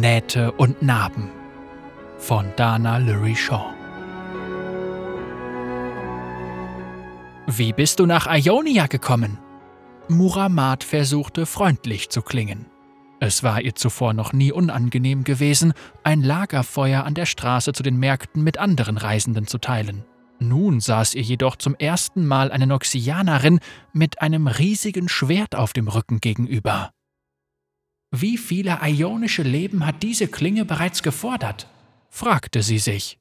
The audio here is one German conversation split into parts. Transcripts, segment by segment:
Nähte und Narben von Dana Lurie Shaw. Wie bist du nach Ionia gekommen? Muramat versuchte freundlich zu klingen. Es war ihr zuvor noch nie unangenehm gewesen, ein Lagerfeuer an der Straße zu den Märkten mit anderen Reisenden zu teilen. Nun saß ihr jedoch zum ersten Mal eine Noxianerin mit einem riesigen Schwert auf dem Rücken gegenüber. Wie viele ionische Leben hat diese Klinge bereits gefordert? fragte sie sich.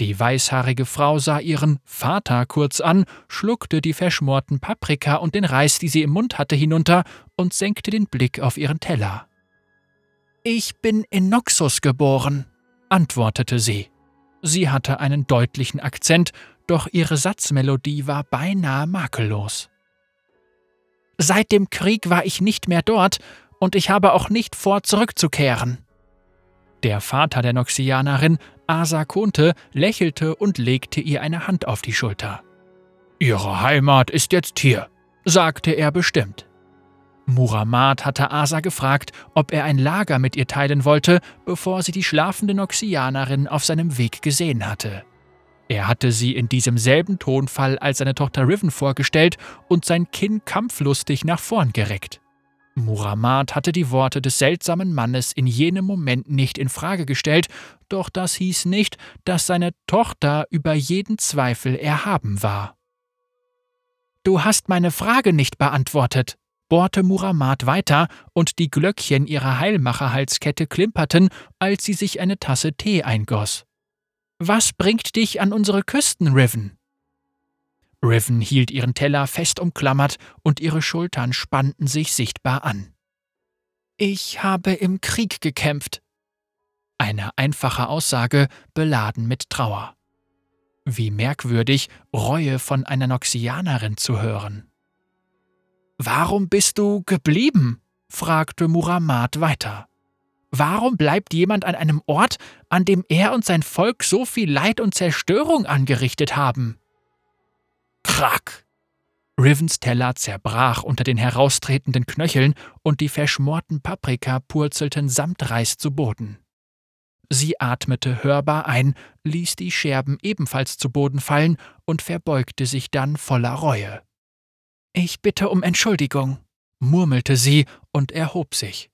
Die weißhaarige Frau sah ihren Vater kurz an, schluckte die verschmorten Paprika und den Reis, die sie im Mund hatte, hinunter und senkte den Blick auf ihren Teller. Ich bin in Noxus geboren, antwortete sie. Sie hatte einen deutlichen Akzent, doch ihre Satzmelodie war beinahe makellos. Seit dem Krieg war ich nicht mehr dort und ich habe auch nicht vor, zurückzukehren. Der Vater der Noxianerin, Asa Kunte, lächelte und legte ihr eine Hand auf die Schulter. Ihre Heimat ist jetzt hier, sagte er bestimmt. Muramat hatte Asa gefragt, ob er ein Lager mit ihr teilen wollte, bevor sie die schlafende Noxianerin auf seinem Weg gesehen hatte. Er hatte sie in diesem selben Tonfall als seine Tochter Riven vorgestellt und sein Kinn kampflustig nach vorn gereckt. Muramat hatte die Worte des seltsamen Mannes in jenem Moment nicht in Frage gestellt, doch das hieß nicht, dass seine Tochter über jeden Zweifel erhaben war. Du hast meine Frage nicht beantwortet, bohrte Muramat weiter, und die Glöckchen ihrer Heilmacherhalskette klimperten, als sie sich eine Tasse Tee eingoss. Was bringt dich an unsere Küsten, Riven? Riven hielt ihren Teller fest umklammert und ihre Schultern spannten sich sichtbar an. Ich habe im Krieg gekämpft. Eine einfache Aussage, beladen mit Trauer. Wie merkwürdig, Reue von einer Noxianerin zu hören. Warum bist du geblieben? fragte Muramat weiter. Warum bleibt jemand an einem Ort, an dem er und sein Volk so viel Leid und Zerstörung angerichtet haben? Krack! Rivens Teller zerbrach unter den heraustretenden Knöcheln und die verschmorten Paprika purzelten samt Reis zu Boden. Sie atmete hörbar ein, ließ die Scherben ebenfalls zu Boden fallen und verbeugte sich dann voller Reue. Ich bitte um Entschuldigung, murmelte sie und erhob sich.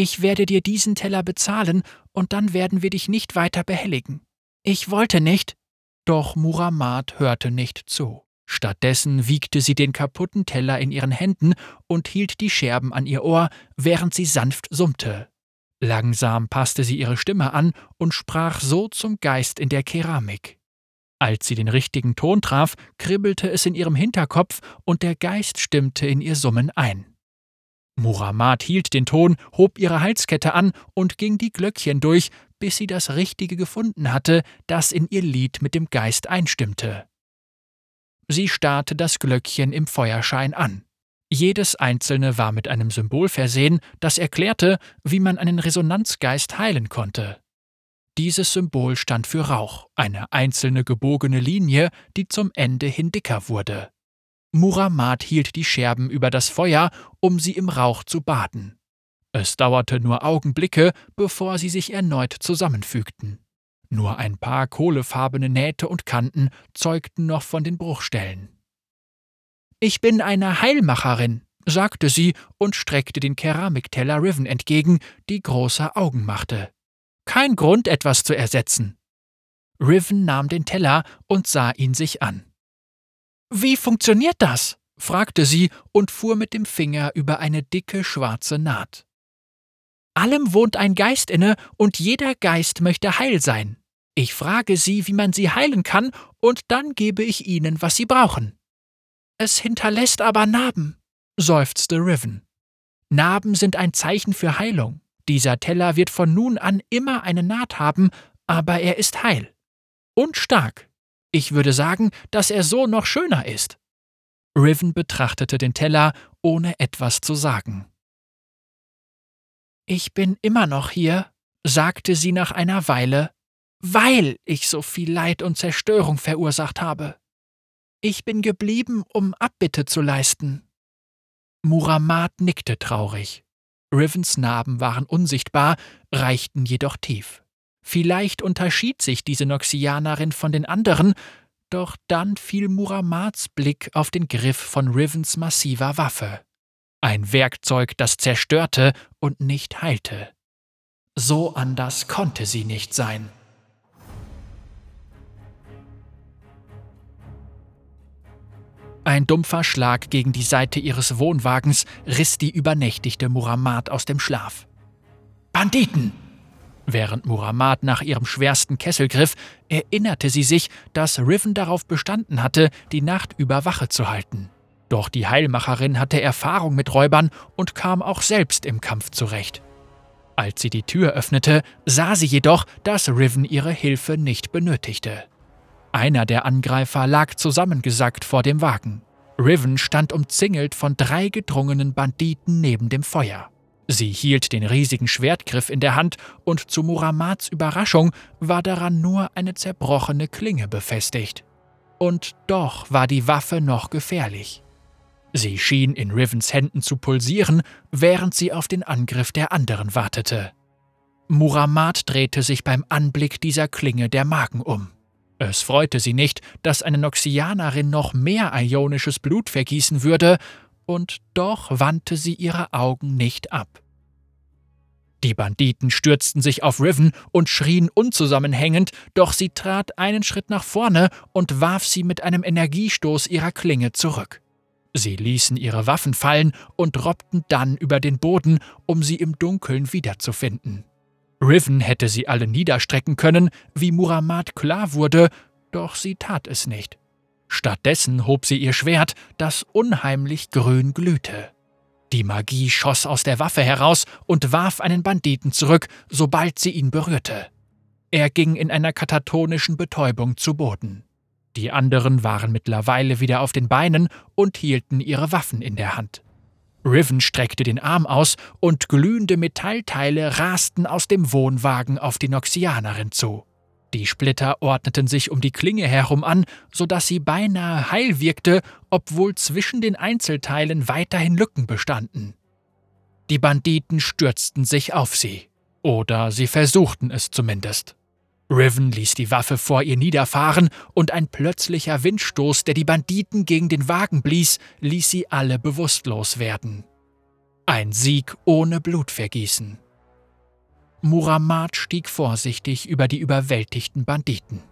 Ich werde dir diesen Teller bezahlen, und dann werden wir dich nicht weiter behelligen. Ich wollte nicht. Doch Muramat hörte nicht zu. Stattdessen wiegte sie den kaputten Teller in ihren Händen und hielt die Scherben an ihr Ohr, während sie sanft summte. Langsam passte sie ihre Stimme an und sprach so zum Geist in der Keramik. Als sie den richtigen Ton traf, kribbelte es in ihrem Hinterkopf und der Geist stimmte in ihr Summen ein. Muramat hielt den Ton, hob ihre Halskette an und ging die Glöckchen durch, bis sie das Richtige gefunden hatte, das in ihr Lied mit dem Geist einstimmte. Sie starrte das Glöckchen im Feuerschein an. Jedes einzelne war mit einem Symbol versehen, das erklärte, wie man einen Resonanzgeist heilen konnte. Dieses Symbol stand für Rauch, eine einzelne gebogene Linie, die zum Ende hin dicker wurde. Muramat hielt die Scherben über das Feuer, um sie im Rauch zu baden. Es dauerte nur Augenblicke, bevor sie sich erneut zusammenfügten. Nur ein paar kohlefarbene Nähte und Kanten zeugten noch von den Bruchstellen. Ich bin eine Heilmacherin, sagte sie und streckte den Keramikteller Riven entgegen, die große Augen machte. Kein Grund, etwas zu ersetzen. Riven nahm den Teller und sah ihn sich an. Wie funktioniert das? fragte sie und fuhr mit dem Finger über eine dicke schwarze Naht. Allem wohnt ein Geist inne, und jeder Geist möchte heil sein. Ich frage sie, wie man sie heilen kann, und dann gebe ich ihnen, was sie brauchen. Es hinterlässt aber Narben, seufzte Riven. Narben sind ein Zeichen für Heilung. Dieser Teller wird von nun an immer eine Naht haben, aber er ist heil. Und stark. Ich würde sagen, dass er so noch schöner ist. Riven betrachtete den Teller, ohne etwas zu sagen. Ich bin immer noch hier, sagte sie nach einer Weile, weil ich so viel Leid und Zerstörung verursacht habe. Ich bin geblieben, um Abbitte zu leisten. Muramat nickte traurig. Rivens Narben waren unsichtbar, reichten jedoch tief. Vielleicht unterschied sich diese Noxianerin von den anderen, doch dann fiel Muramats Blick auf den Griff von Rivens massiver Waffe. Ein Werkzeug, das zerstörte und nicht heilte. So anders konnte sie nicht sein. Ein dumpfer Schlag gegen die Seite ihres Wohnwagens riss die übernächtigte Muramat aus dem Schlaf. Banditen! Während Muramat nach ihrem schwersten Kessel griff, erinnerte sie sich, dass Riven darauf bestanden hatte, die Nacht über Wache zu halten. Doch die Heilmacherin hatte Erfahrung mit Räubern und kam auch selbst im Kampf zurecht. Als sie die Tür öffnete, sah sie jedoch, dass Riven ihre Hilfe nicht benötigte. Einer der Angreifer lag zusammengesackt vor dem Wagen. Riven stand umzingelt von drei gedrungenen Banditen neben dem Feuer. Sie hielt den riesigen Schwertgriff in der Hand und zu Muramats Überraschung war daran nur eine zerbrochene Klinge befestigt. Und doch war die Waffe noch gefährlich. Sie schien in Rivens Händen zu pulsieren, während sie auf den Angriff der anderen wartete. Muramat drehte sich beim Anblick dieser Klinge der Magen um. Es freute sie nicht, dass eine Noxianerin noch mehr ionisches Blut vergießen würde, und doch wandte sie ihre Augen nicht ab. Die Banditen stürzten sich auf Riven und schrien unzusammenhängend, doch sie trat einen Schritt nach vorne und warf sie mit einem Energiestoß ihrer Klinge zurück. Sie ließen ihre Waffen fallen und robbten dann über den Boden, um sie im Dunkeln wiederzufinden. Riven hätte sie alle niederstrecken können, wie Muramat klar wurde, doch sie tat es nicht. Stattdessen hob sie ihr Schwert, das unheimlich grün glühte. Die Magie schoss aus der Waffe heraus und warf einen Banditen zurück, sobald sie ihn berührte. Er ging in einer katatonischen Betäubung zu Boden. Die anderen waren mittlerweile wieder auf den Beinen und hielten ihre Waffen in der Hand. Riven streckte den Arm aus und glühende Metallteile rasten aus dem Wohnwagen auf die Noxianerin zu. Die Splitter ordneten sich um die Klinge herum an, so dass sie beinahe heil wirkte, obwohl zwischen den Einzelteilen weiterhin Lücken bestanden. Die Banditen stürzten sich auf sie. Oder sie versuchten es zumindest. Riven ließ die Waffe vor ihr niederfahren und ein plötzlicher Windstoß, der die Banditen gegen den Wagen blies, ließ sie alle bewusstlos werden. Ein Sieg ohne Blutvergießen. Muramat stieg vorsichtig über die überwältigten Banditen.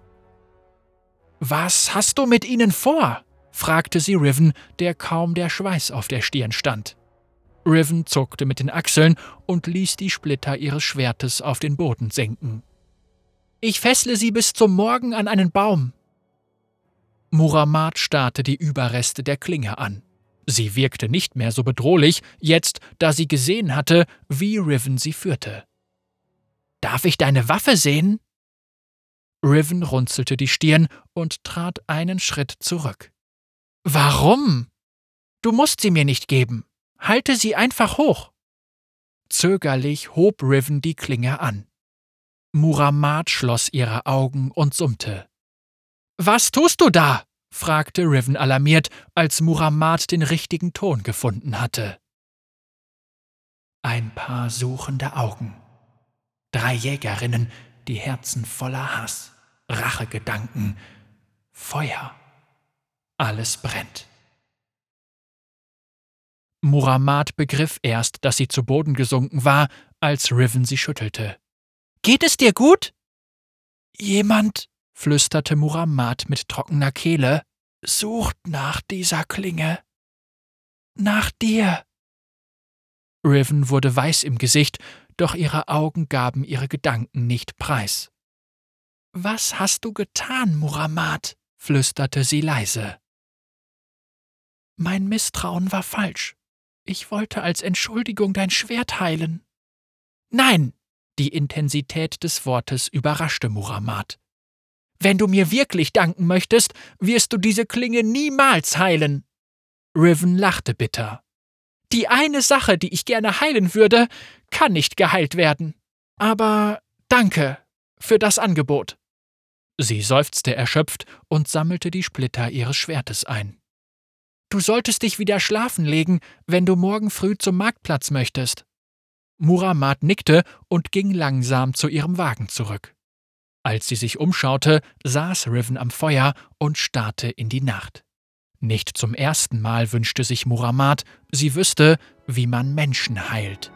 Was hast du mit ihnen vor? fragte sie Riven, der kaum der Schweiß auf der Stirn stand. Riven zuckte mit den Achseln und ließ die Splitter ihres Schwertes auf den Boden senken. Ich fessle sie bis zum Morgen an einen Baum. Muramat starrte die Überreste der Klinge an. Sie wirkte nicht mehr so bedrohlich, jetzt, da sie gesehen hatte, wie Riven sie führte. Darf ich deine Waffe sehen? Riven runzelte die Stirn und trat einen Schritt zurück. Warum? Du musst sie mir nicht geben. Halte sie einfach hoch. Zögerlich hob Riven die Klinge an. Muramat schloss ihre Augen und summte. Was tust du da? fragte Riven alarmiert, als Muramat den richtigen Ton gefunden hatte. Ein paar suchende Augen. Drei Jägerinnen, die Herzen voller Hass, Rachegedanken, Feuer. Alles brennt. Muramat begriff erst, dass sie zu Boden gesunken war, als Riven sie schüttelte. Geht es dir gut? Jemand, flüsterte Muramat mit trockener Kehle, sucht nach dieser Klinge. Nach dir. Riven wurde weiß im Gesicht doch ihre Augen gaben ihre Gedanken nicht preis. Was hast du getan, Muramat? flüsterte sie leise. Mein Misstrauen war falsch. Ich wollte als Entschuldigung dein Schwert heilen. Nein! Die Intensität des Wortes überraschte Muramat. Wenn du mir wirklich danken möchtest, wirst du diese Klinge niemals heilen. Riven lachte bitter. Die eine Sache, die ich gerne heilen würde, kann nicht geheilt werden. Aber danke für das Angebot. Sie seufzte erschöpft und sammelte die Splitter ihres Schwertes ein. Du solltest dich wieder schlafen legen, wenn du morgen früh zum Marktplatz möchtest. Muramat nickte und ging langsam zu ihrem Wagen zurück. Als sie sich umschaute, saß Riven am Feuer und starrte in die Nacht. Nicht zum ersten Mal wünschte sich Muramat, sie wüsste, wie man Menschen heilt.